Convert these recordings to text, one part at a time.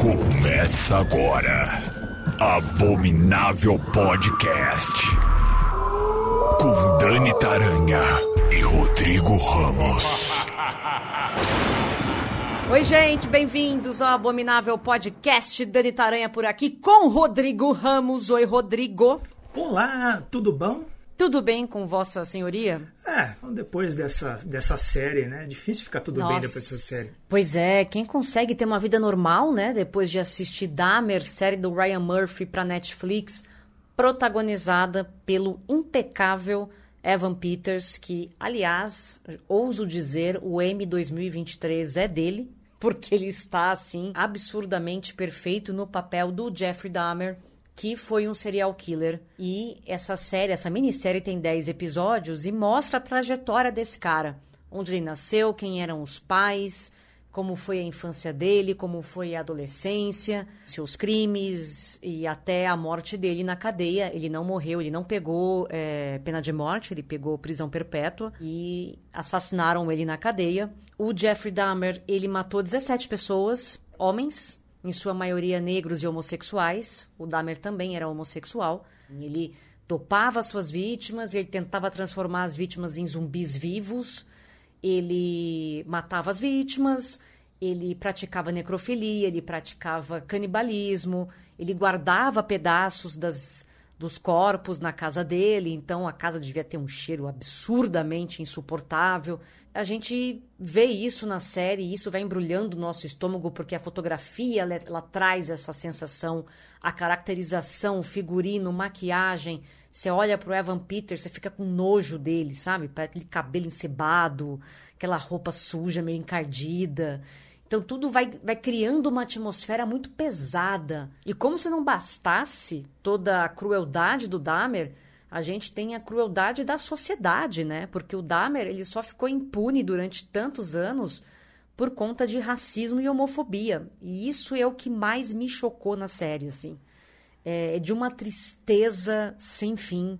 Começa agora. Abominável Podcast. Com Dani Taranha e Rodrigo Ramos. Oi, gente, bem-vindos ao Abominável Podcast. Dani Taranha por aqui com Rodrigo Ramos. Oi, Rodrigo. Olá, tudo bom? Tudo bem com Vossa Senhoria? É, depois dessa, dessa série, né? Difícil ficar tudo Nossa. bem depois dessa série. Pois é, quem consegue ter uma vida normal, né? Depois de assistir Dahmer, série do Ryan Murphy pra Netflix, protagonizada pelo impecável Evan Peters, que, aliás, ouso dizer, o M 2023 é dele, porque ele está, assim, absurdamente perfeito no papel do Jeffrey Dahmer, que foi um serial killer. E essa série, essa minissérie tem 10 episódios e mostra a trajetória desse cara. Onde ele nasceu, quem eram os pais, como foi a infância dele, como foi a adolescência, seus crimes e até a morte dele na cadeia. Ele não morreu, ele não pegou é, pena de morte, ele pegou prisão perpétua e assassinaram ele na cadeia. O Jeffrey Dahmer, ele matou 17 pessoas, homens, em sua maioria negros e homossexuais. O Dahmer também era homossexual. Ele topava suas vítimas, ele tentava transformar as vítimas em zumbis vivos. Ele matava as vítimas, ele praticava necrofilia, ele praticava canibalismo, ele guardava pedaços das, dos corpos na casa dele, então a casa devia ter um cheiro absurdamente insuportável. A gente vê isso na série e isso vai embrulhando o nosso estômago porque a fotografia ela, ela traz essa sensação, a caracterização, o figurino, maquiagem. Você olha pro Evan Peters, você fica com nojo dele, sabe? Aquele cabelo encebado, aquela roupa suja, meio encardida. Então tudo vai, vai criando uma atmosfera muito pesada. E como se não bastasse toda a crueldade do Dahmer, a gente tem a crueldade da sociedade, né? Porque o Dahmer ele só ficou impune durante tantos anos por conta de racismo e homofobia. E isso é o que mais me chocou na série, assim. É de uma tristeza sem fim.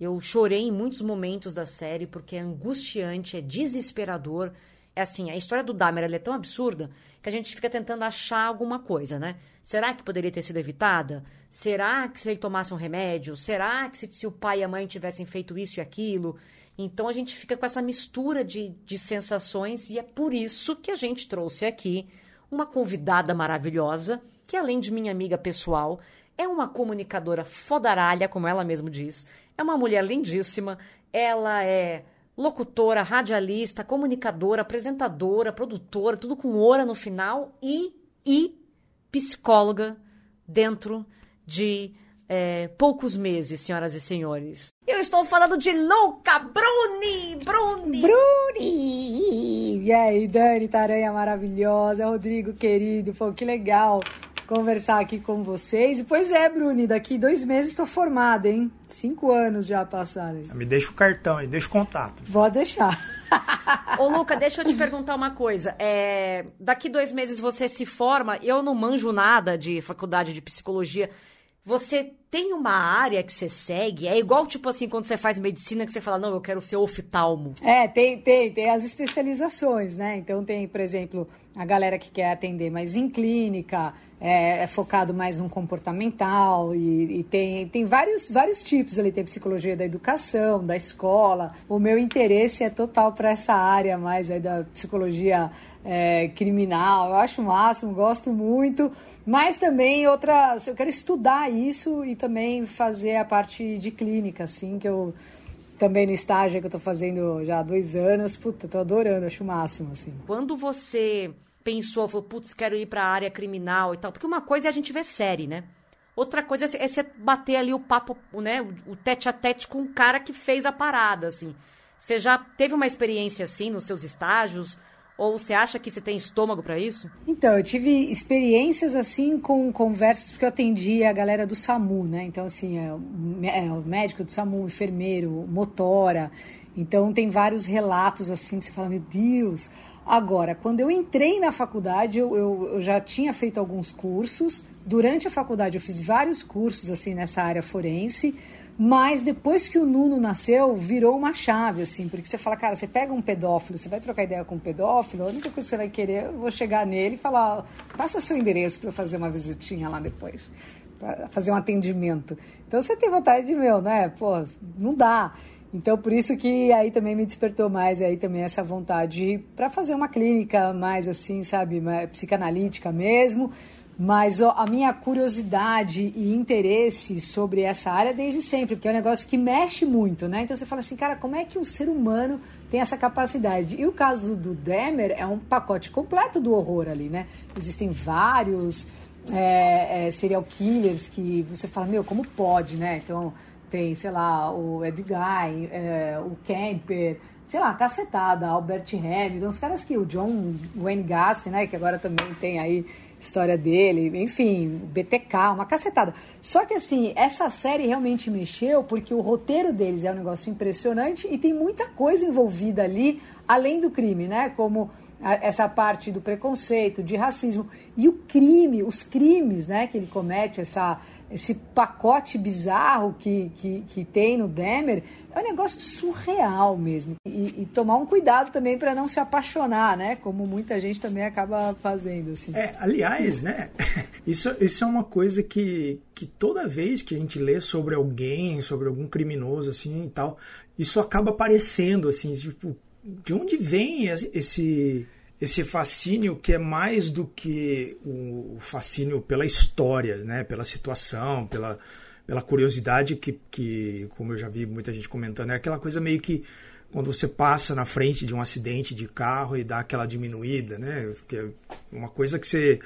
Eu chorei em muitos momentos da série porque é angustiante, é desesperador é assim, a história do Dahmer é tão absurda que a gente fica tentando achar alguma coisa, né? Será que poderia ter sido evitada? Será que se ele tomasse um remédio? Será que se, se o pai e a mãe tivessem feito isso e aquilo? Então a gente fica com essa mistura de, de sensações e é por isso que a gente trouxe aqui uma convidada maravilhosa, que além de minha amiga pessoal, é uma comunicadora fodaralha, como ela mesmo diz. É uma mulher lindíssima. Ela é locutora, radialista, comunicadora, apresentadora, produtora, tudo com ora no final e, e psicóloga dentro de é, poucos meses, senhoras e senhores. Eu estou falando de Luca Bruni! Bruni! Bruni! E aí, Dani Taranha maravilhosa, Rodrigo querido, pô, que legal conversar aqui com vocês. E pois é, Bruni, daqui dois meses estou formada, hein? Cinco anos já passaram. Me deixa o cartão aí, deixa o contato. Vou deixar. Ô, Luca, deixa eu te perguntar uma coisa. É, daqui dois meses você se forma, eu não manjo nada de faculdade de psicologia. Você tem uma área que você segue? É igual, tipo assim, quando você faz medicina, que você fala, não, eu quero ser oftalmo. É, tem, tem, tem as especializações, né? Então tem, por exemplo, a galera que quer atender mais em clínica, é, é focado mais no comportamental e, e, tem, tem vários, vários tipos ali, tem psicologia da educação, da escola. O meu interesse é total para essa área mais aí da psicologia é, criminal. Eu acho o máximo, gosto muito. Mas também outras, eu quero estudar isso e também fazer a parte de clínica, assim, que eu também no estágio que eu tô fazendo já há dois anos, puta, tô adorando, acho o máximo, assim. Quando você pensou, falou, putz, quero ir para a área criminal e tal. Porque uma coisa é a gente ver série, né? Outra coisa é você bater ali o papo, né? O tete a tete com o cara que fez a parada, assim. Você já teve uma experiência assim nos seus estágios? Ou você acha que você tem estômago para isso? Então, eu tive experiências assim com conversas, porque eu atendi a galera do SAMU, né? Então, assim, é, é o médico do SAMU, enfermeiro, motora. Então, tem vários relatos assim que você fala, meu Deus. Agora, quando eu entrei na faculdade, eu, eu, eu já tinha feito alguns cursos. Durante a faculdade, eu fiz vários cursos assim nessa área forense Mas depois que o Nuno nasceu, virou uma chave, assim, porque você fala, cara, você pega um pedófilo, você vai trocar ideia com um pedófilo, a única coisa que você vai querer, eu vou chegar nele e falar, passa seu endereço para eu fazer uma visitinha lá depois, para fazer um atendimento. Então você tem vontade de, meu, né? Pô, não dá. Então, por isso que aí também me despertou mais aí também essa vontade para fazer uma clínica mais assim, sabe, psicanalítica mesmo, mas ó, a minha curiosidade e interesse sobre essa área desde sempre, porque é um negócio que mexe muito, né? Então você fala assim, cara, como é que um ser humano tem essa capacidade? E o caso do Demer é um pacote completo do horror ali, né? Existem vários é, é, serial killers que você fala, meu, como pode, né? Então tem, sei lá, o Ed Guy, é, o Kemper, sei lá, cacetada, Albert Hamilton, os caras que o John Wayne Gacy, né, que agora também tem aí história dele, enfim, BTK, uma cacetada. Só que assim, essa série realmente mexeu porque o roteiro deles é um negócio impressionante e tem muita coisa envolvida ali, além do crime, né? Como essa parte do preconceito, de racismo e o crime, os crimes, né, que ele comete, essa esse pacote bizarro que, que, que tem no Demer é um negócio surreal mesmo. E, e tomar um cuidado também para não se apaixonar, né? Como muita gente também acaba fazendo. Assim. É, aliás, né? Isso, isso é uma coisa que, que toda vez que a gente lê sobre alguém, sobre algum criminoso assim e tal, isso acaba aparecendo assim, tipo, de onde vem esse esse fascínio que é mais do que o fascínio pela história, né? pela situação, pela, pela curiosidade que, que, como eu já vi muita gente comentando, é aquela coisa meio que quando você passa na frente de um acidente de carro e dá aquela diminuída, né? Que é uma coisa que você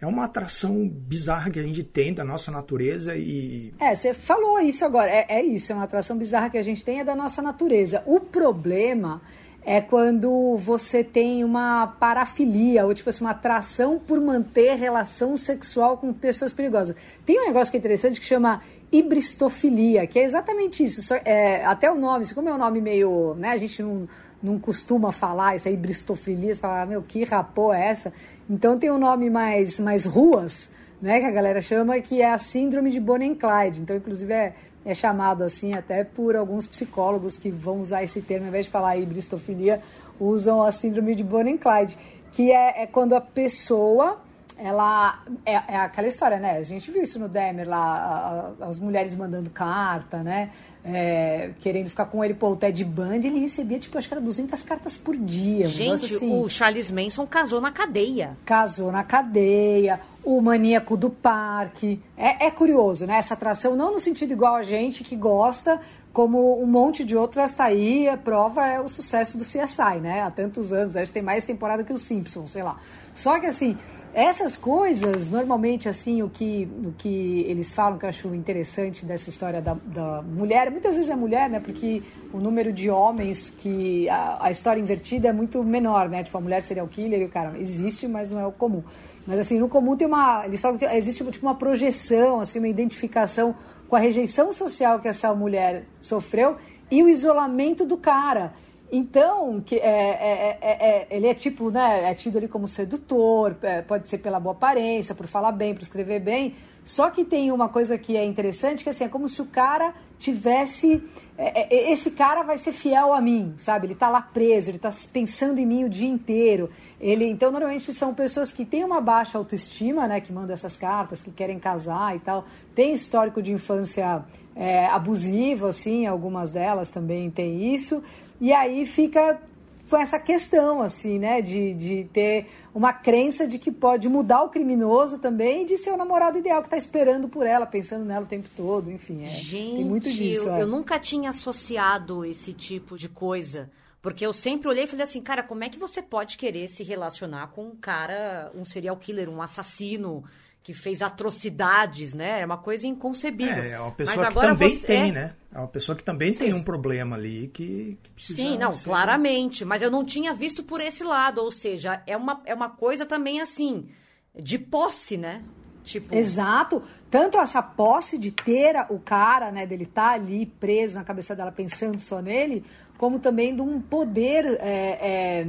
é uma atração bizarra que a gente tem da nossa natureza e. É, você falou isso agora. É, é isso, é uma atração bizarra que a gente tem é da nossa natureza. O problema é quando você tem uma parafilia, ou tipo assim, uma atração por manter relação sexual com pessoas perigosas. Tem um negócio que é interessante que chama hibristofilia, que é exatamente isso. Só, é, até o nome, como é um nome meio. Né, a gente não, não costuma falar isso aí, hibristofilia, você fala, ah, meu, que rapô é essa? Então tem um nome mais, mais ruas, né, que a galera chama, que é a síndrome de Bonnie Clyde. Então, inclusive, é é chamado assim até por alguns psicólogos que vão usar esse termo, ao invés de falar hibristofilia, usam a síndrome de Bonnie and Clyde, que é, é quando a pessoa ela é, é, aquela história, né? A gente viu isso no Demer lá, a, a, as mulheres mandando carta, né? É, querendo ficar com ele, pô, o Ted Bundy, ele recebia, tipo, acho que era 200 cartas por dia. Gente, assim. o Charles Manson casou na cadeia. Casou na cadeia o maníaco do parque. É, é, curioso, né? Essa atração, não no sentido igual a gente que gosta, como um monte de outras está aí, a prova é o sucesso do CSI, né? Há tantos anos, acho que tem mais temporada que os Simpsons, sei lá. Só que assim, essas coisas, normalmente assim, o que, o que eles falam que eu acho interessante dessa história da, da mulher, muitas vezes é mulher, né? Porque o número de homens que a, a história invertida é muito menor, né? Tipo, a mulher seria o killer e o cara existe, mas não é o comum. Mas assim, no comum tem uma. Eles falam que existe tipo, uma projeção, assim, uma identificação com a rejeição social que essa mulher sofreu e o isolamento do cara. Então, que é, é, é, é, ele é tipo, né, é tido ali como sedutor, é, pode ser pela boa aparência, por falar bem, por escrever bem. Só que tem uma coisa que é interessante, que assim, é como se o cara tivesse. É, esse cara vai ser fiel a mim, sabe? Ele tá lá preso, ele tá pensando em mim o dia inteiro. Ele, então, normalmente são pessoas que têm uma baixa autoestima, né? Que mandam essas cartas, que querem casar e tal. Tem histórico de infância é, abusivo, assim, algumas delas também tem isso. E aí fica com essa questão, assim, né? De, de ter uma crença de que pode mudar o criminoso também e de ser o namorado ideal que está esperando por ela, pensando nela o tempo todo, enfim. É, Gente, tem muito disso. Eu, é. eu nunca tinha associado esse tipo de coisa. Porque eu sempre olhei e falei assim, cara, como é que você pode querer se relacionar com um cara, um serial killer, um assassino que fez atrocidades, né? É uma coisa inconcebível. É, é uma pessoa que também você... tem, né? É uma pessoa que também Sim. tem um problema ali que, que precisa. Sim, não, ser... claramente. Mas eu não tinha visto por esse lado. Ou seja, é uma, é uma coisa também assim, de posse, né? Tipo... Exato. Tanto essa posse de ter o cara, né, dele estar tá ali preso na cabeça dela pensando só nele, como também de um poder. É, é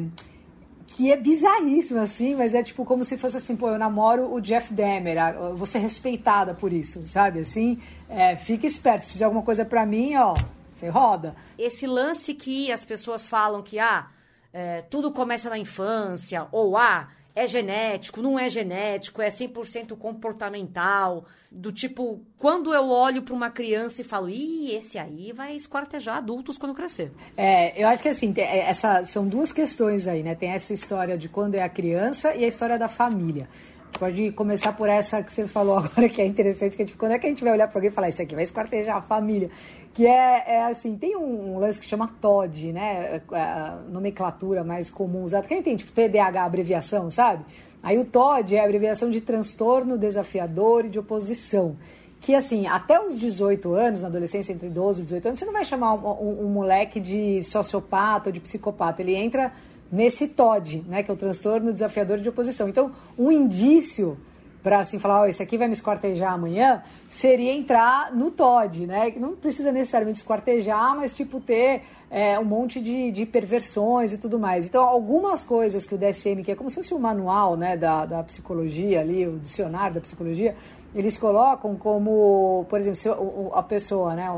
que é bizarríssimo, assim, mas é tipo como se fosse assim, pô, eu namoro o Jeff Demer, vou ser respeitada por isso, sabe? Assim, é, fica esperto, se fizer alguma coisa para mim, ó, você roda. Esse lance que as pessoas falam que, ah, é, tudo começa na infância, ou ah, é genético, não é genético, é 100% comportamental, do tipo, quando eu olho para uma criança e falo, ih, esse aí vai esquartejar adultos quando crescer. É, eu acho que assim, é, essa, são duas questões aí, né? Tem essa história de quando é a criança e a história da família. Pode começar por essa que você falou agora, que é interessante, que é, tipo, quando é que a gente vai olhar para alguém e falar, isso aqui vai esquartejar a família? Que é, é assim, tem um, lance que chama TOD, né? É, a nomenclatura mais comum usada. Quem tem, tipo, TDAH, abreviação, sabe? Aí o TOD é a abreviação de transtorno desafiador e de oposição. Que, assim, até os 18 anos, na adolescência, entre 12 e 18 anos, você não vai chamar um, um, um moleque de sociopata ou de psicopata. Ele entra nesse TOD, né, que é o transtorno desafiador de oposição. Então, um indício para assim falar, oh, esse aqui vai me esquartejar amanhã, seria entrar no TOD, né? Que não precisa necessariamente esquartejar, mas tipo ter é, um monte de, de perversões e tudo mais. Então, algumas coisas que o DSM, que é como se fosse o um manual né, da, da psicologia ali, o dicionário da psicologia, eles colocam como, por exemplo, se a pessoa, né,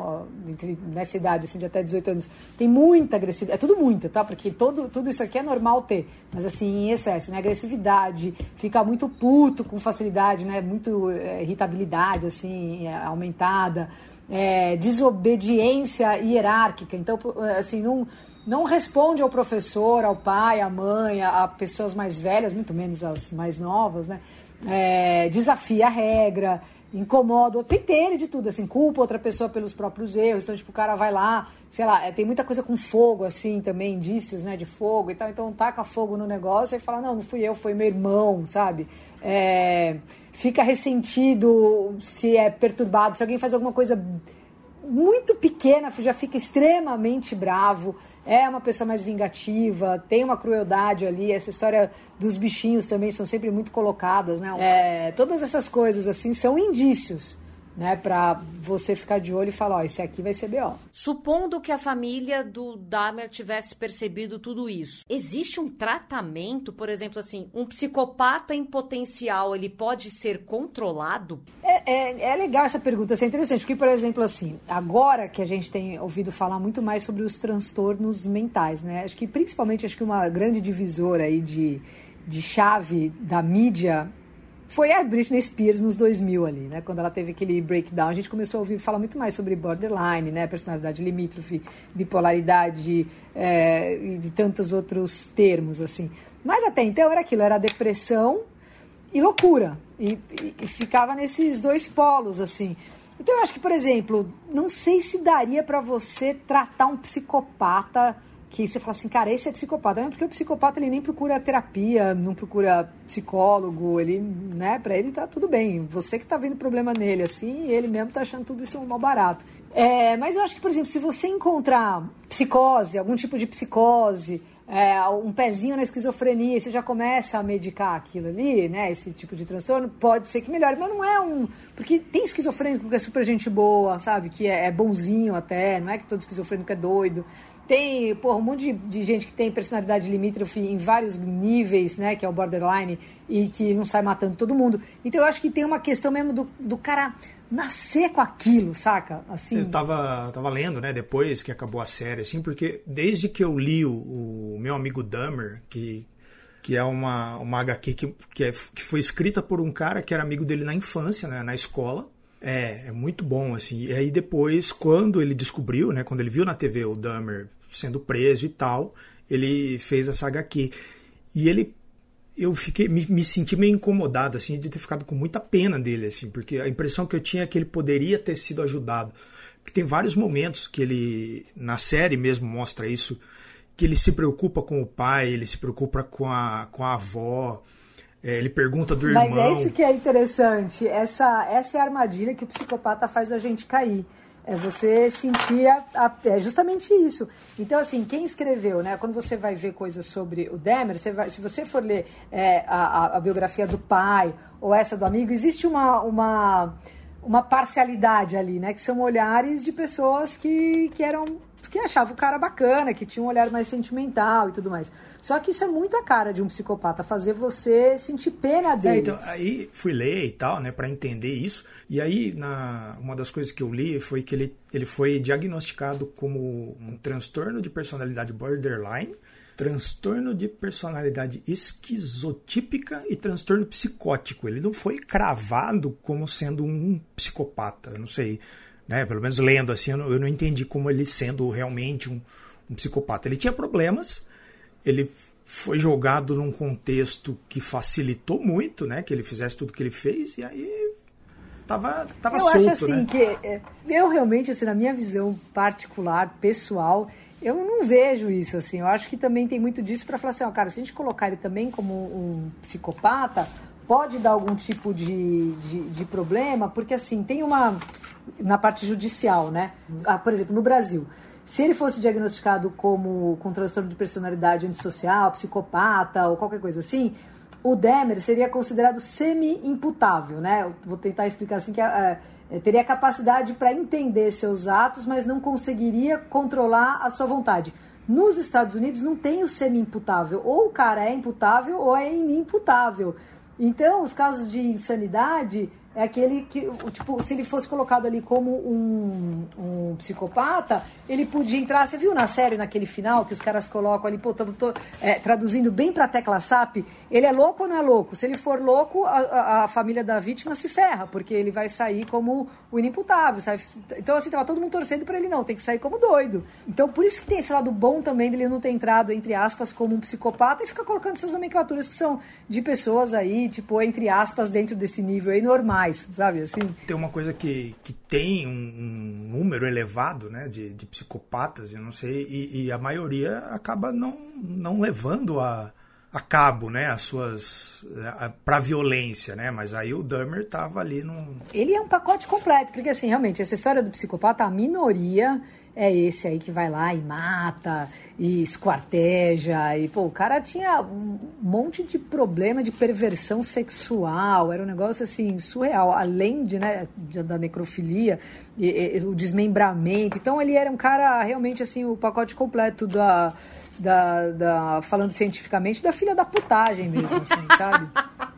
nessa idade, assim, de até 18 anos, tem muita agressividade, é tudo muita, tá? Porque todo, tudo isso aqui é normal ter, mas assim, em excesso, né? Agressividade, fica muito puto com facilidade, né? Muito é, irritabilidade, assim, é, aumentada, é, desobediência hierárquica, então, assim, não não responde ao professor, ao pai, à mãe, a, a pessoas mais velhas, muito menos as mais novas, né? É, desafia a regra, incomoda, penteira de tudo, assim, culpa outra pessoa pelos próprios erros. Então, tipo, o cara vai lá, sei lá, é, tem muita coisa com fogo, assim, também, indícios, né, de fogo e tal. Então, taca fogo no negócio e fala, não, não fui eu, foi meu irmão, sabe? É, fica ressentido se é perturbado, se alguém faz alguma coisa muito pequena, já fica extremamente bravo é uma pessoa mais vingativa, tem uma crueldade ali. Essa história dos bichinhos também são sempre muito colocadas, né? É, todas essas coisas assim são indícios né, para você ficar de olho e falar, ó, esse aqui vai ser BO. Supondo que a família do Dahmer tivesse percebido tudo isso, existe um tratamento, por exemplo, assim, um psicopata em potencial, ele pode ser controlado? É, é, é legal essa pergunta, isso é interessante, porque, por exemplo, assim, agora que a gente tem ouvido falar muito mais sobre os transtornos mentais, né, acho que principalmente, acho que uma grande divisora aí de, de chave da mídia foi a Britney Spears nos 2000 ali, né? Quando ela teve aquele breakdown, a gente começou a ouvir falar muito mais sobre borderline, né? Personalidade limítrofe, bipolaridade é, e tantos outros termos, assim. Mas até então era aquilo, era depressão e loucura. E, e, e ficava nesses dois polos, assim. Então eu acho que, por exemplo, não sei se daria para você tratar um psicopata que você fala assim, cara, esse é psicopata. Não, porque o psicopata ele nem procura terapia, não procura psicólogo, ele, né, para ele tá tudo bem. Você que tá vendo problema nele, assim, ele mesmo tá achando tudo isso um mal barato. É, mas eu acho que, por exemplo, se você encontrar psicose, algum tipo de psicose, é, um pezinho na esquizofrenia e você já começa a medicar aquilo ali, né? Esse tipo de transtorno, pode ser que melhore, mas não é um. Porque tem esquizofrênico que é super gente boa, sabe? Que é, é bonzinho até, não é que todo esquizofrênico é doido. Tem, porra, um monte de, de, gente que tem personalidade limítrofe em vários níveis, né? Que é o borderline, e que não sai matando todo mundo. Então eu acho que tem uma questão mesmo do, do cara nascer com aquilo, saca? Assim. Eu tava, tava lendo, né, depois que acabou a série, assim, porque desde que eu li o, o meu amigo Dummer, que, que é uma, uma HQ que, que, é, que foi escrita por um cara que era amigo dele na infância, né, na escola. É, é muito bom, assim. E aí depois, quando ele descobriu, né, quando ele viu na TV o Dummer sendo preso e tal, ele fez essa HQ. E ele eu fiquei me, me, senti meio incomodado assim de ter ficado com muita pena dele assim, porque a impressão que eu tinha é que ele poderia ter sido ajudado. Porque tem vários momentos que ele na série mesmo mostra isso, que ele se preocupa com o pai, ele se preocupa com a com a avó, é, ele pergunta do irmão. Mas é isso que é interessante, essa essa é a armadilha que o psicopata faz a gente cair é você sentir a, a, é justamente isso. Então, assim, quem escreveu, né? Quando você vai ver coisas sobre o Demer, você vai, se você for ler é, a, a, biografia do pai ou essa do amigo, existe uma, uma, uma parcialidade ali, né? Que são olhares de pessoas que, que eram que achava o cara bacana, que tinha um olhar mais sentimental e tudo mais. Só que isso é muito a cara de um psicopata, fazer você sentir pena é, dele. É, então, aí fui ler e tal, né, para entender isso. E aí, na, uma das coisas que eu li foi que ele, ele foi diagnosticado como um transtorno de personalidade borderline transtorno de personalidade esquizotípica e transtorno psicótico. Ele não foi cravado como sendo um psicopata, eu não sei, né? Pelo menos lendo assim, eu não, eu não entendi como ele sendo realmente um, um psicopata. Ele tinha problemas, ele foi jogado num contexto que facilitou muito, né? Que ele fizesse tudo que ele fez e aí tava, tava eu solto, acho assim né? que é, eu realmente assim na minha visão particular, pessoal, eu não vejo isso assim. Eu acho que também tem muito disso para falar assim, ó, cara, se a gente colocar ele também como um psicopata, pode dar algum tipo de, de, de problema, porque assim, tem uma. Na parte judicial, né? Ah, por exemplo, no Brasil. Se ele fosse diagnosticado como com transtorno de personalidade antissocial, psicopata ou qualquer coisa assim, o Demer seria considerado semi-imputável, né? Eu vou tentar explicar assim que é, é, teria capacidade para entender seus atos, mas não conseguiria controlar a sua vontade. Nos Estados Unidos não tem o semi-imputável. Ou o cara é imputável ou é inimputável. Então, os casos de insanidade é aquele que, tipo, se ele fosse colocado ali como um, um psicopata, ele podia entrar. Você viu na série, naquele final, que os caras colocam ali, pô, tô, tô é, traduzindo bem pra tecla SAP, ele é louco ou não é louco? Se ele for louco, a, a, família da vítima se ferra, porque ele vai sair como o inimputável, sabe? Então, assim, tava todo mundo torcendo pra ele, não, tem que sair como doido. Então, por isso que tem esse lado bom também dele não ter entrado, entre aspas, como um psicopata e ficar colocando essas nomenclaturas que são de pessoas aí, tipo, entre aspas, dentro desse nível aí, normais mais, sabe assim? Tem uma coisa que, que tem um, um número elevado, né, de, de psicopatas, eu não sei, e, e, a maioria acaba não, não levando a, a cabo, né, as suas para violência, né? Mas aí o Dahmer tava ali num Ele é um pacote completo, porque assim, realmente essa história do psicopata, a minoria é esse aí que vai lá e mata e esquarteja. E, pô, o cara tinha um monte de problema de perversão sexual, era um negócio assim surreal, além de, né, da necrofilia, e, e, o desmembramento. Então ele era um cara realmente assim, o pacote completo da. Da, da, falando cientificamente, da filha da putagem mesmo, assim, sabe?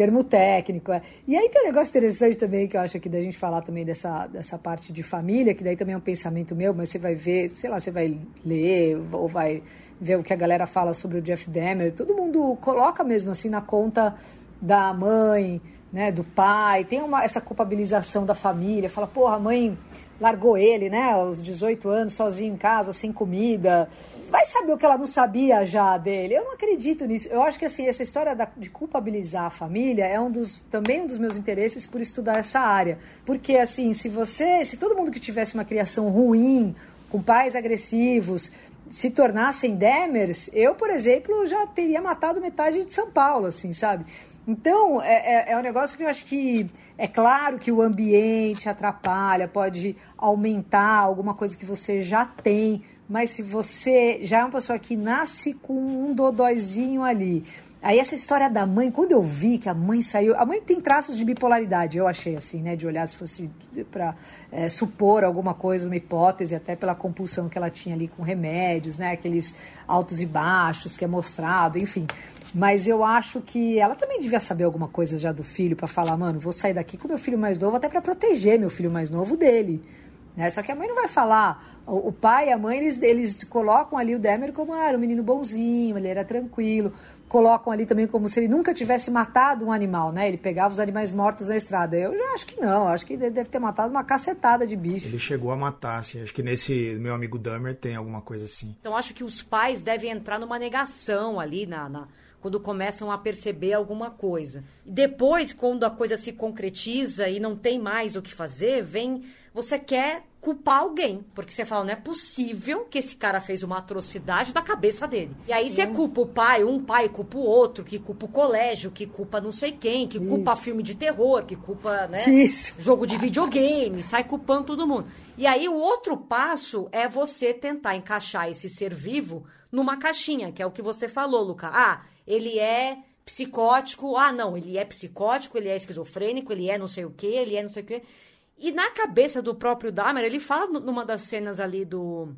termo técnico. É. E aí tem um negócio interessante também que eu acho que da gente falar também dessa, dessa parte de família, que daí também é um pensamento meu, mas você vai ver, sei lá, você vai ler ou vai ver o que a galera fala sobre o Jeff Demer. Todo mundo coloca mesmo assim na conta da mãe, né, do pai, tem uma, essa culpabilização da família, fala, porra, a mãe largou ele, né, aos 18 anos, sozinho em casa, sem comida, vai saber o que ela não sabia já dele. Eu não acredito nisso. Eu acho que assim, essa história da, de culpabilizar a família é um dos também um dos meus interesses por estudar essa área. Porque assim, se você, se todo mundo que tivesse uma criação ruim, com pais agressivos, se tornassem Demers, eu, por exemplo, já teria matado metade de São Paulo, assim, sabe? Então, é, é, é um negócio que eu acho que é claro que o ambiente atrapalha, pode aumentar alguma coisa que você já tem, mas se você já é uma pessoa que nasce com um dodóizinho ali, Aí essa história da mãe, quando eu vi que a mãe saiu, a mãe tem traços de bipolaridade, eu achei assim, né, de olhar se fosse para é, supor alguma coisa, uma hipótese, até pela compulsão que ela tinha ali com remédios, né, aqueles altos e baixos que é mostrado, enfim. Mas eu acho que ela também devia saber alguma coisa já do filho para falar, mano, vou sair daqui com meu filho mais novo até para proteger meu filho mais novo dele. Né? Só que a mãe não vai falar. O, pai e a mãe, eles, eles colocam ali o Demer como ah, era um menino bonzinho, ele era tranquilo. Colocam ali também como se ele nunca tivesse matado um animal, né? Ele pegava os animais mortos na estrada. Eu já acho que não, acho que ele deve ter matado uma cacetada de bicho. Ele chegou a matar, assim. Acho que nesse meu amigo Dahmer tem alguma coisa assim. Então acho que os pais devem entrar numa negação ali na, na quando começam a perceber alguma coisa. Depois, quando a coisa se concretiza e não tem mais o que fazer, vem você quer culpar alguém. Porque você fala, não é possível que esse cara fez uma atrocidade da cabeça dele. E aí você culpa o pai, um pai culpa o outro, que culpa o colégio, que culpa não sei quem, que culpa Isso. filme de terror, que culpa, né? Isso. Jogo de videogame, sai culpando todo mundo. E aí o outro passo é você tentar encaixar esse ser vivo numa caixinha, que é o que você falou, Luca. Ah, ele é psicótico. Ah, não, ele é psicótico, ele é esquizofrênico, ele é não sei o quê, ele é não sei o quê. E na cabeça do próprio Dahmer, ele fala numa das cenas ali do,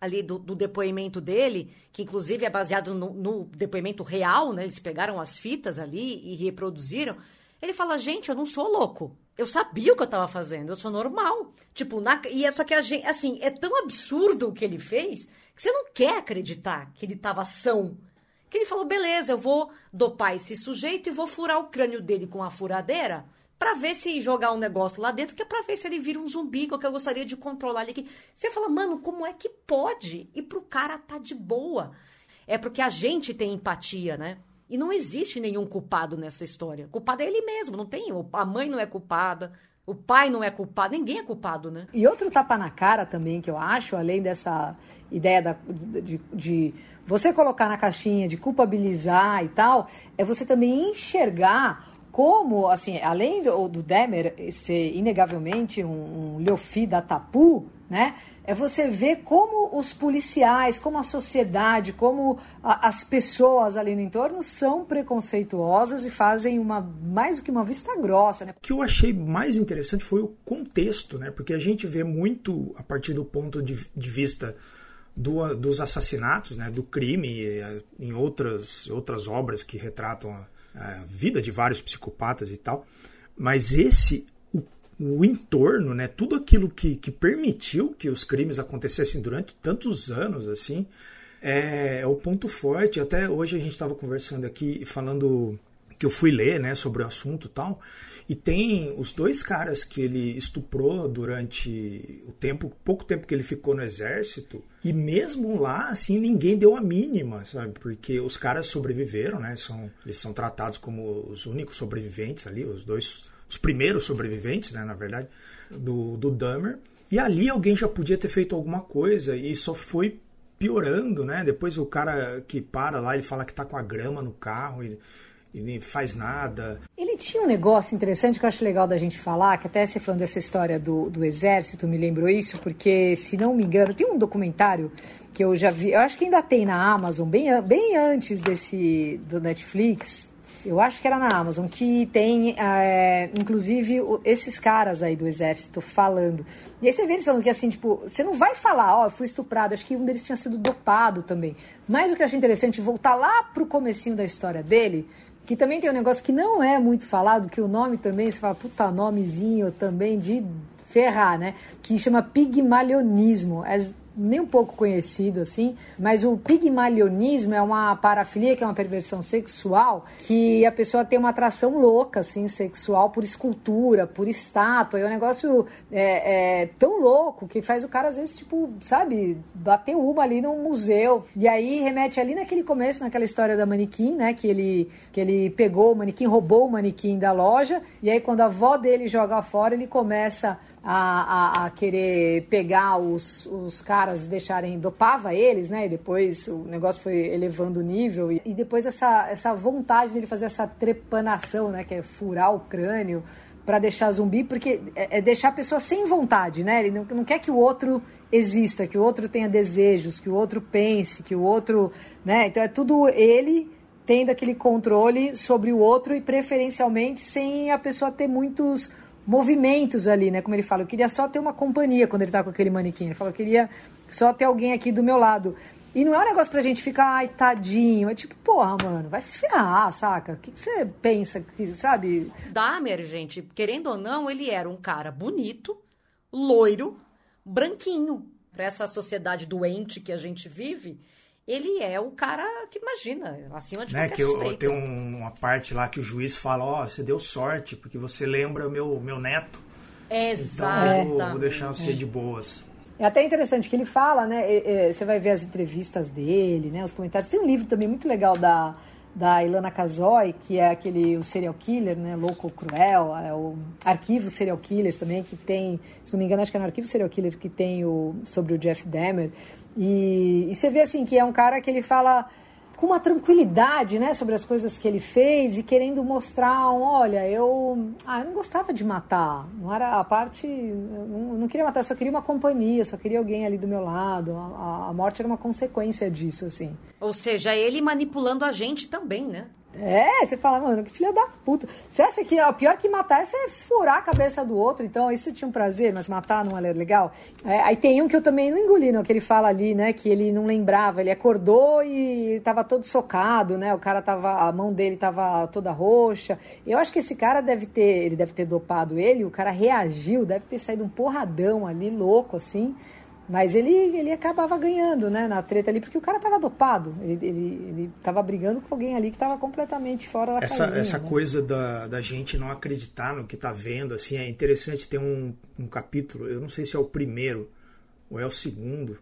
ali do, do, depoimento dele, que inclusive é baseado no, no, depoimento real, né? Eles pegaram as fitas ali e reproduziram. Ele fala, gente, eu não sou louco. Eu sabia o que eu tava fazendo, eu sou normal. Tipo, na, e é só que a gente, assim, é tão absurdo o que ele fez que você não quer acreditar que ele tava são. Que ele falou, beleza, eu vou dopar esse sujeito e vou furar o crânio dele com a furadeira para ver se jogar um negócio lá dentro, que é pra ver se ele vira um zumbi, que eu gostaria de controlar ele aqui. Você fala, mano, como é que pode? E pro cara tá de boa. É porque a gente tem empatia, né? E não existe nenhum culpado nessa história. O culpado é ele mesmo, não tem. A mãe não é culpada, o pai não é culpado, ninguém é culpado, né? E outro tapa na cara também que eu acho, além dessa ideia da, de, de, de você colocar na caixinha, de culpabilizar e tal, é você também enxergar como, assim, além do, do Demer ser inegavelmente um, um Leofi da Tapu, né? É você ver como os policiais, como a sociedade, como a, as pessoas ali no entorno são preconceituosas e fazem uma mais do que uma vista grossa, né? O que eu achei mais interessante foi o contexto, né? Porque a gente vê muito a partir do ponto de, de vista do, dos assassinatos, né? Do crime, eh, em outras, outras obras que retratam a a vida de vários psicopatas e tal, mas esse o, o entorno, né, tudo aquilo que, que permitiu que os crimes acontecessem durante tantos anos assim, é, é o ponto forte. Até hoje a gente estava conversando aqui falando que eu fui ler, né, sobre o assunto e tal. E tem os dois caras que ele estuprou durante o tempo, pouco tempo que ele ficou no exército. E mesmo lá, assim, ninguém deu a mínima, sabe? Porque os caras sobreviveram, né? São, eles são tratados como os únicos sobreviventes ali, os dois, os primeiros sobreviventes, né? Na verdade, do, do Dahmer. E ali alguém já podia ter feito alguma coisa e só foi piorando, né? Depois o cara que para lá, ele fala que tá com a grama no carro. E ele faz nada. Ele tinha um negócio interessante que eu acho legal da gente falar, que até você falando dessa história do, do exército me lembrou isso, porque, se não me engano, tem um documentário que eu já vi, eu acho que ainda tem na Amazon, bem, bem antes desse do Netflix, eu acho que era na Amazon, que tem, é, inclusive, esses caras aí do exército falando. E aí você vê eles falando que, assim, tipo, você não vai falar, ó, oh, fui estuprado. Acho que um deles tinha sido dopado também. Mas o que eu achei interessante, voltar lá pro comecinho da história dele, que também tem um negócio que não é muito falado, que o nome também, você fala, puta, nomezinho também de ferrar, né? Que chama pigmalionismo. As nem um pouco conhecido assim, mas o pigmalionismo é uma parafilia, que é uma perversão sexual, que a pessoa tem uma atração louca, assim, sexual por escultura, por estátua, é um negócio é, é, tão louco que faz o cara, às vezes, tipo, sabe, bater uma ali num museu. E aí remete ali naquele começo, naquela história da manequim, né, que ele, que ele pegou o manequim, roubou o manequim da loja, e aí quando a avó dele joga fora, ele começa a, a, a, querer pegar os, os caras e deixarem, dopava eles, né? E depois o negócio foi elevando o nível. E, e depois essa, essa vontade dele fazer essa trepanação, né? Que é furar o crânio para deixar zumbi, porque é, é, deixar a pessoa sem vontade, né? Ele não, não quer que o outro exista, que o outro tenha desejos, que o outro pense, que o outro, né? Então é tudo ele tendo aquele controle sobre o outro e preferencialmente sem a pessoa ter muitos movimentos ali, né? Como ele fala, eu queria só ter uma companhia quando ele tá com aquele manequim. Ele fala, eu queria só ter alguém aqui do meu lado. E não é um negócio pra gente ficar, ai, tadinho. É tipo, porra, mano, vai se ferrar, saca? O que, que você pensa, que, sabe? Dahmer, gente, querendo ou não, ele era um cara bonito, loiro, branquinho. Pra essa sociedade doente que a gente vive, ele é o cara que imagina, acima de né, qualquer que eu, Tem uma parte lá que o juiz fala, ó, oh, você deu sorte, porque você lembra meu, meu neto. Exato. Então eu vou, vou deixar você de boas. É até interessante que ele fala, né? Você vai ver as entrevistas dele, né? Os comentários. Tem um livro também muito legal da, da Ilana Kazoy, que é aquele o serial killer, né? Louco Cruel, é o arquivo serial killers também, que tem, se não me engano, acho que é no arquivo serial killer que tem o sobre o Jeff Dahmer. E, e você vê assim que é um cara que ele fala com uma tranquilidade, né, sobre as coisas que ele fez e querendo mostrar, olha, eu, ah, eu não gostava de matar, não era a parte, eu não, não queria matar, só queria uma companhia, só queria alguém ali do meu lado. A, a morte era uma consequência disso, assim. Ou seja, ele manipulando a gente também, né? É, você fala, mano, que filha da puta. Você acha que o pior que matar é furar a cabeça do outro, então isso tinha um prazer, mas matar não é legal. É, aí tem um que eu também não engoli, não, que ele fala ali, né, que ele não lembrava, ele acordou e tava todo socado, né, o cara tava, a mão dele tava toda roxa. Eu acho que esse cara deve ter, ele deve ter dopado ele, o cara reagiu, deve ter saído um porradão ali, louco, assim. Mas ele, ele acabava ganhando, né, na treta ali, porque o cara tava dopado. Ele, ele, ele tava brigando com alguém ali que tava completamente fora da Essa, casinha, essa né? coisa da, da gente não acreditar no que tá vendo, assim, é interessante ter um, um capítulo, eu não sei se é o primeiro ou é o segundo,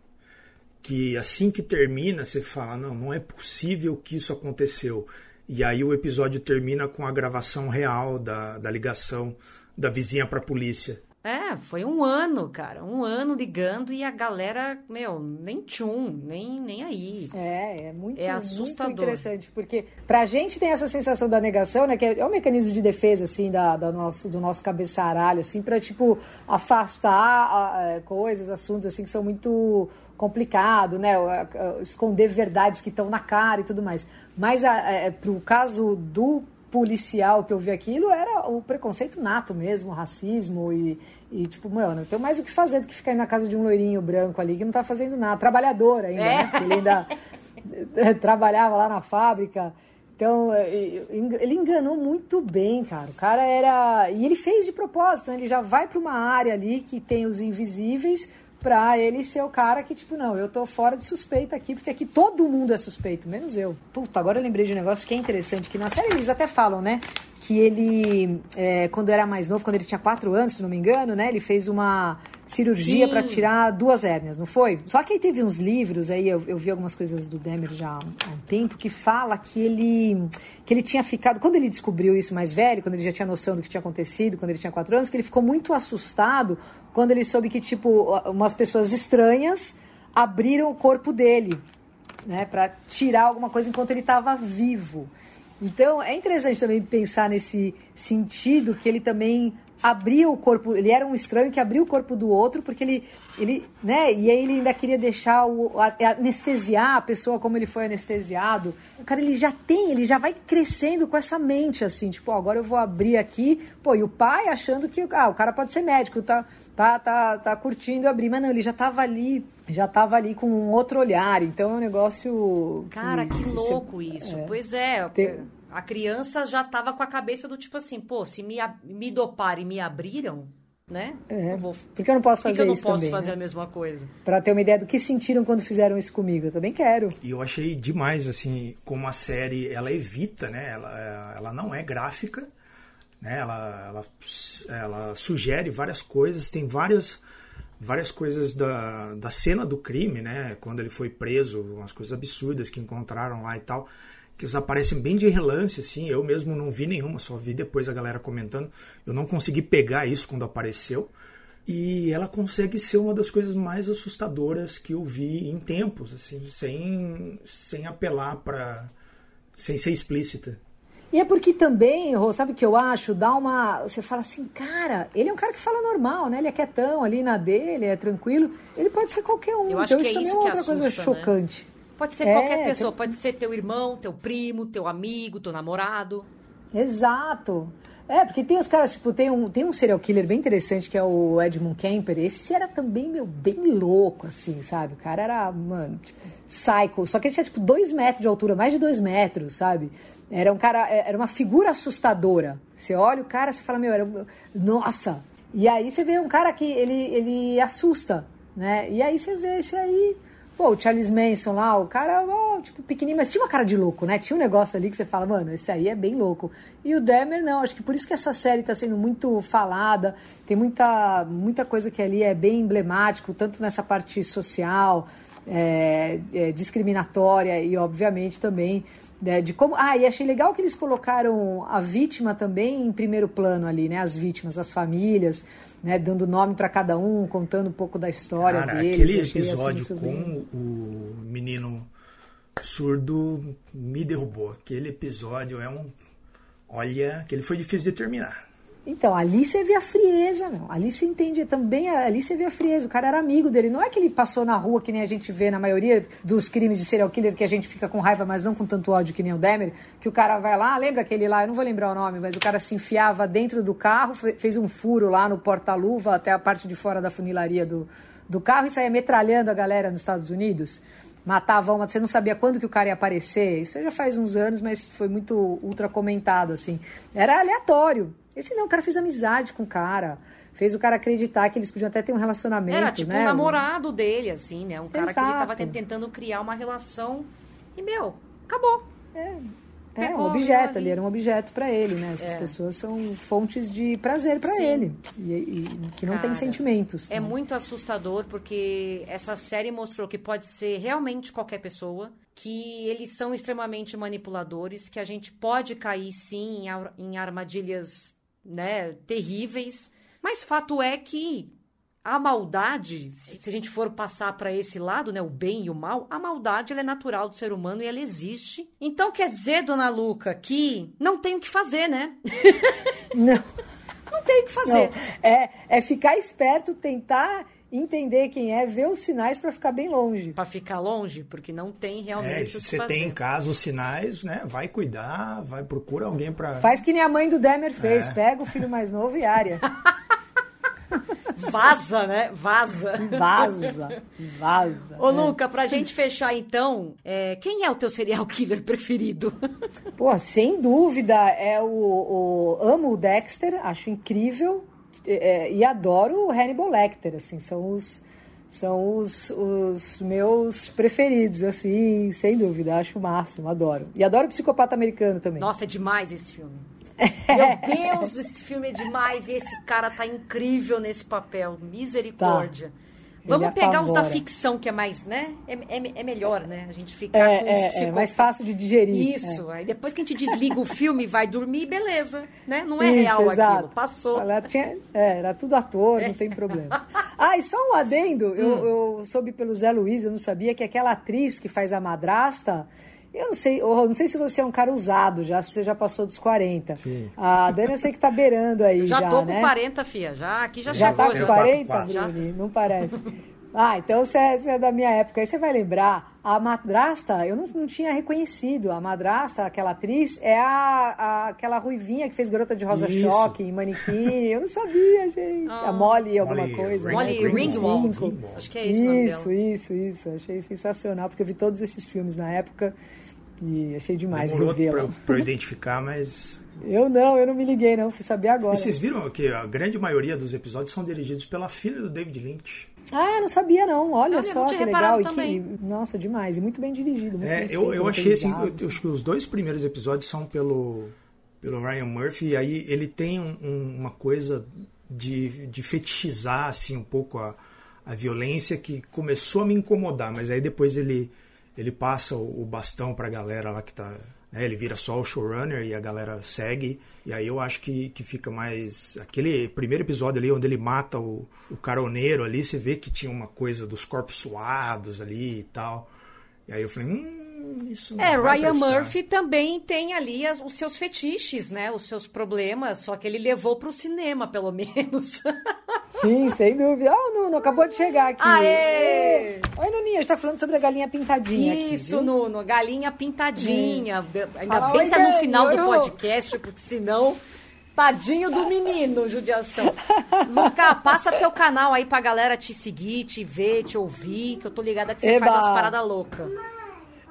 que assim que termina, você fala, não, não é possível que isso aconteceu. E aí o episódio termina com a gravação real da, da ligação da vizinha pra polícia. É, foi um ano, cara. Um ano ligando e a galera, meu, nem tchum, nem, nem aí. É, é muito, É assustador. muito interessante, porque pra gente tem essa sensação da negação, né, que é, é um mecanismo de defesa, assim, da, da nosso, do nosso cabeçaralho, assim, pra, tipo, afastar a, a, coisas, assuntos, assim, que são muito complicados, né, esconder verdades que estão na cara e tudo mais. Mas a, a, pro caso do policial que eu vi aquilo era o preconceito nato mesmo, o racismo e, e tipo, mano, eu tenho mais o que fazer do que ficar aí na casa de um loirinho branco ali que não tá fazendo nada. Trabalhador ainda, É. né? Ele ainda trabalhava lá na fábrica. Então, ele enganou muito bem, cara. O cara era. E ele fez de propósito, né? Ele já vai para uma área ali que tem os invisíveis pra ele ser o cara que, tipo, não, eu tô fora de suspeita aqui, porque aqui todo mundo é suspeito, menos eu. Puta, agora eu lembrei de um negócio que é interessante, que na série eles até falam, né? Que ele, é, quando era mais novo, quando ele tinha 4 anos, se não me engano, né? Ele fez uma cirurgia para tirar duas hérnias, não foi? Só que aí teve uns livros, aí eu, eu vi algumas coisas do Demer já há um- tempo, que fala que ele, que ele tinha ficado, quando ele descobriu isso mais velho, quando ele já tinha noção do que tinha acontecido, quando ele tinha 4 anos, que ele ficou muito assustado quando ele soube que, tipo, umas pessoas estranhas abriram o corpo dele né, para tirar alguma coisa enquanto ele estava vivo. Então é interessante também pensar nesse sentido que ele também abria o corpo, ele era um estranho que abria o corpo do outro porque ele, ele, né, e aí ele ainda queria deixar o a- anestesiar a pessoa como ele foi anestesiado. O cara ele já tem, ele já vai crescendo com essa mente assim, tipo, ó, agora eu vou abrir aqui, pô, e o pai achando que ah, o cara pode ser médico, tá tá, tá, tá curtindo abrir, mas não, ele já tava ali, já tava ali com um outro olhar, então é um negócio. Cara, que louco isso. Pois é, Tem- a criança já tava com a cabeça do tipo assim, pô, se me, me doparem e me abriram, né? É, Eu vou... Porque eu não posso fazer que eu não isso posso também. fazer né? a mesma coisa? Pra ter uma ideia do que sentiram quando fizeram isso comigo. Eu também quero. E eu achei demais, assim, como a série, ela evita, né? Ela, ela não é gráfica, né? Ela, ela, ela sugere várias coisas, tem várias, várias coisas da, da cena do crime, né? Quando ele foi preso, umas coisas absurdas que encontraram lá e tal, que eles aparecem bem de relance, assim. Eu mesmo não vi nenhuma, só vi depois a galera comentando. Eu não consegui pegar isso quando apareceu. E ela consegue ser uma das coisas mais assustadoras que eu vi em tempos, assim, sem, sem apelar para. sem ser explícita. E é porque também, Rô, sabe o que eu acho? Dá uma. Você fala assim, cara, ele é um cara que fala normal, né? Ele é quietão ali na dele, é tranquilo. Ele pode ser qualquer um. Eu acho então que é isso também isso é outra coisa assusta, né? Pode ser É, qualquer pessoa, pode ser teu irmão, teu primo, teu amigo, teu namorado. Exato. É, porque tem os caras, tipo, tem um, tem um serial killer bem interessante que é o Edmund Kemper. Esse era também, meu, bem louco, assim, sabe? O cara era, mano, tipo, psycho. Só que ele tinha, tipo, dois metros de altura, mais de dois metros, sabe? Era um cara, é, era uma figura assustadora. Você olha o cara, você fala, meu, era, nossa. E aí você vê um cara que ele, ele assusta, né? E aí você vê esse aí, Pô, o Charles Manson lá, o cara, ó, tipo, pequenininho, mas tinha uma cara de louco, né? Tinha um negócio ali que você fala, mano, esse aí é bem louco. E o Demer, não, acho que por isso que essa série tá sendo muito falada, tem muita, muita coisa que ali é bem emblemático, tanto nessa parte social, é, é, discriminatória e, obviamente, também né, de como. Ah, e achei legal que eles colocaram a vítima também em primeiro plano ali, né? As vítimas, as famílias, né? Dando nome para cada um, contando um pouco da história Cara, deles. aquele assim, episódio isso com o menino surdo me derrubou. Aquele episódio é um. Olha, que ele foi difícil de terminar. Então, ali você vê a frieza, meu. Ali você entende também, ali você vê a frieza. O cara era amigo dele. Não é que ele passou na rua, que nem a gente vê na maioria dos crimes de serial killer, que a gente fica com raiva, mas não com tanto ódio que nem o Demer, que o cara vai lá, lembra aquele lá, eu não vou lembrar o nome, mas o cara se enfiava dentro do carro, fez um furo lá no porta-luva até a parte de fora da funilaria do, do carro e saía metralhando a galera nos Estados Unidos matava uma, você não sabia quando que o cara ia aparecer. Isso já faz uns anos, mas foi muito ultra comentado, assim. Era aleatório. Esse não, o cara fez amizade com o cara. Fez o cara acreditar que eles podiam até ter um relacionamento. Era tipo né? um namorado dele, assim, né? Um cara Exato. que ele tava tentando criar uma relação. E, meu, acabou. É. É, um objeto ali, era um objeto para ele, né? Essas é. pessoas são fontes de prazer para ele. E, e, que não Cara, tem sentimentos. É né? muito assustador porque essa série mostrou que pode ser realmente qualquer pessoa, que eles são extremamente manipuladores, que a gente pode cair sim em armadilhas né, terríveis. Mas fato é que a maldade, se a gente for passar para esse lado, né, o bem e o mal, a maldade é natural do ser humano e ela existe. Então quer dizer, dona Luca, que não tem o que fazer, né? Não. não tem o que fazer. Não. É, é ficar esperto, tentar entender quem é, ver os sinais para ficar bem longe. Para ficar longe, porque não tem realmente é, se você tem em casa os sinais, né? Vai cuidar, vai procura alguém para Faz que nem a mãe do Demer fez, é. pega o filho mais novo e área. Vaza, né? Vaza. Vaza. Vaza. Ô, é. Luca, pra gente fechar então, é, quem é o teu serial killer preferido? Pô, sem dúvida, é o, o amo o Dexter, acho incrível. É, e adoro o Hannibal Lecter, assim, são os são os, os meus preferidos, assim, sem dúvida, acho o máximo, adoro. E adoro o Psicopata Americano também. Nossa, é demais esse filme. Meu Deus, esse filme é demais e esse cara tá incrível nesse papel. Misericórdia. Tá. Vamos pegar os da ficção, que é mais, né? É, é, é melhor, né? A gente ficar é, com os é, é mais fácil de digerir. Isso. Aí depois que a gente desliga o filme, vai dormir, beleza. Né? Não é Isso, real exato. aquilo. Passou. Ela tinha, é, era tudo ator, não tem problema. Ah, e só um adendo. Hum. Eu, eu soube pelo Zé Luiz, eu não sabia que aquela atriz que faz a madrasta eu não sei, não sei se você é um cara usado já, se você já passou dos 40. Sim. A Dani eu sei que tá beirando aí já. Já tô com 40, né? fia. Já, aqui já, já chegou. Já tá com 40, Bruni? Não parece. Ah, então você é, você é, da minha época. Aí você vai lembrar, a madrasta, eu não, não tinha reconhecido. A madrasta, aquela atriz, é a, a aquela ruivinha que fez Garota de Rosa Isso. Choque, em Manequim. Eu não sabia, gente. Ah. A Molly alguma Molly, coisa. Molly né? Ringwald. Acho que é isso Isso, isso, isso. Achei sensacional, porque eu vi todos esses filmes na época. E achei demais Demorou para identificar, mas... Eu não, eu não me liguei não, fui saber agora. E vocês viram que a grande maioria dos episódios são dirigidos pela filha do David Lynch. Ah, não sabia não. Olha só que legal. E que, nossa, demais. E muito bem dirigido. Muito é, bem eu, eu achei assim, eu, acho que os dois primeiros episódios são pelo, pelo Ryan Murphy, e aí ele tem um, um, uma coisa de, de fetichizar assim um pouco a, a violência que começou a me incomodar, mas aí depois ele ele passa o, bastão para a galera lá que tá. Né, ele vira só o showrunner e a galera segue. E aí eu acho que, que fica mais. Aquele primeiro episódio ali, onde ele mata o, o caroneiro ali, você vê que tinha uma coisa dos corpos suados ali e tal. E aí eu falei, hum, isso É, Ryan. Murphy também tem ali as, os seus fetiches, né? Os seus problemas, só que ele levou para o cinema, pelo menos. Sim, sem dúvida. Ah, oh, Nuno acabou de chegar aqui. Aê! Oi, Nuninha, a gente tá falando sobre a galinha pintadinha. Isso, aqui, Nuno, galinha pintadinha. Hum. Ainda Fala, bem que tá no final do podcast, porque senão. Tadinho do menino, judiação. Luca, passa teu canal aí pra galera te seguir, te ver, te ouvir, que eu tô ligada que você Eba. faz as paradas loucas.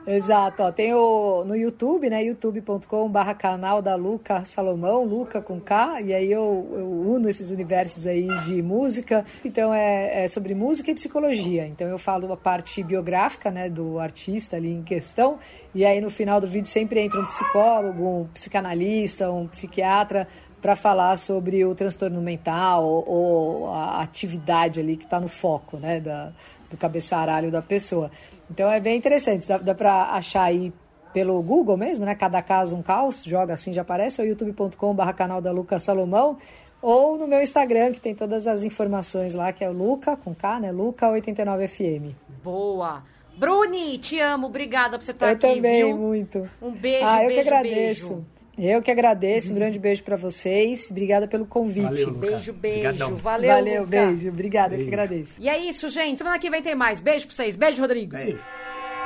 Exato, ó, tem o no YouTube, né, youtube.com/barra canal da Luca Salomão, Luca com K, e aí eu, eu, uno esses universos aí de música. Então é, é, sobre música e psicologia. Então eu falo a parte biográfica, né, do artista ali em questão, e aí no final do vídeo sempre entra um psicólogo, um psicanalista, um psiquiatra para falar sobre o transtorno mental ou, ou a atividade ali que está no foco, né, da, do cabeçaralho da pessoa. Então é bem interessante, dá, dá para achar aí pelo Google mesmo, né? Cada caso um caos, joga assim já aparece, ou youtube.com/barra canal da Luca Salomão, ou no meu Instagram, que tem todas as informações lá, que é o Luca, com K, né? Luca89FM. Boa! Bruni, te amo, obrigada por você estar eu aqui, também, viu? muito. Um beijo, ah, eu beijo, que agradeço. Beijo. Eu que agradeço, um grande beijo para vocês. Obrigada pelo convite. Valeu. Beijo, beijo. Obrigadão. Valeu, Valeu, Luca. beijo. Obrigada, eu que Beijo. agradeço. E é isso, gente. Semana que vem tem mais. Beijo pra vocês. Beijo, Rodrigo. Beijo.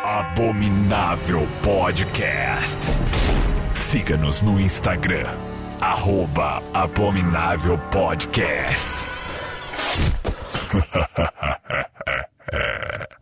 Abominável Podcast. Siga-nos no Instagram, arroba Abominável Podcast.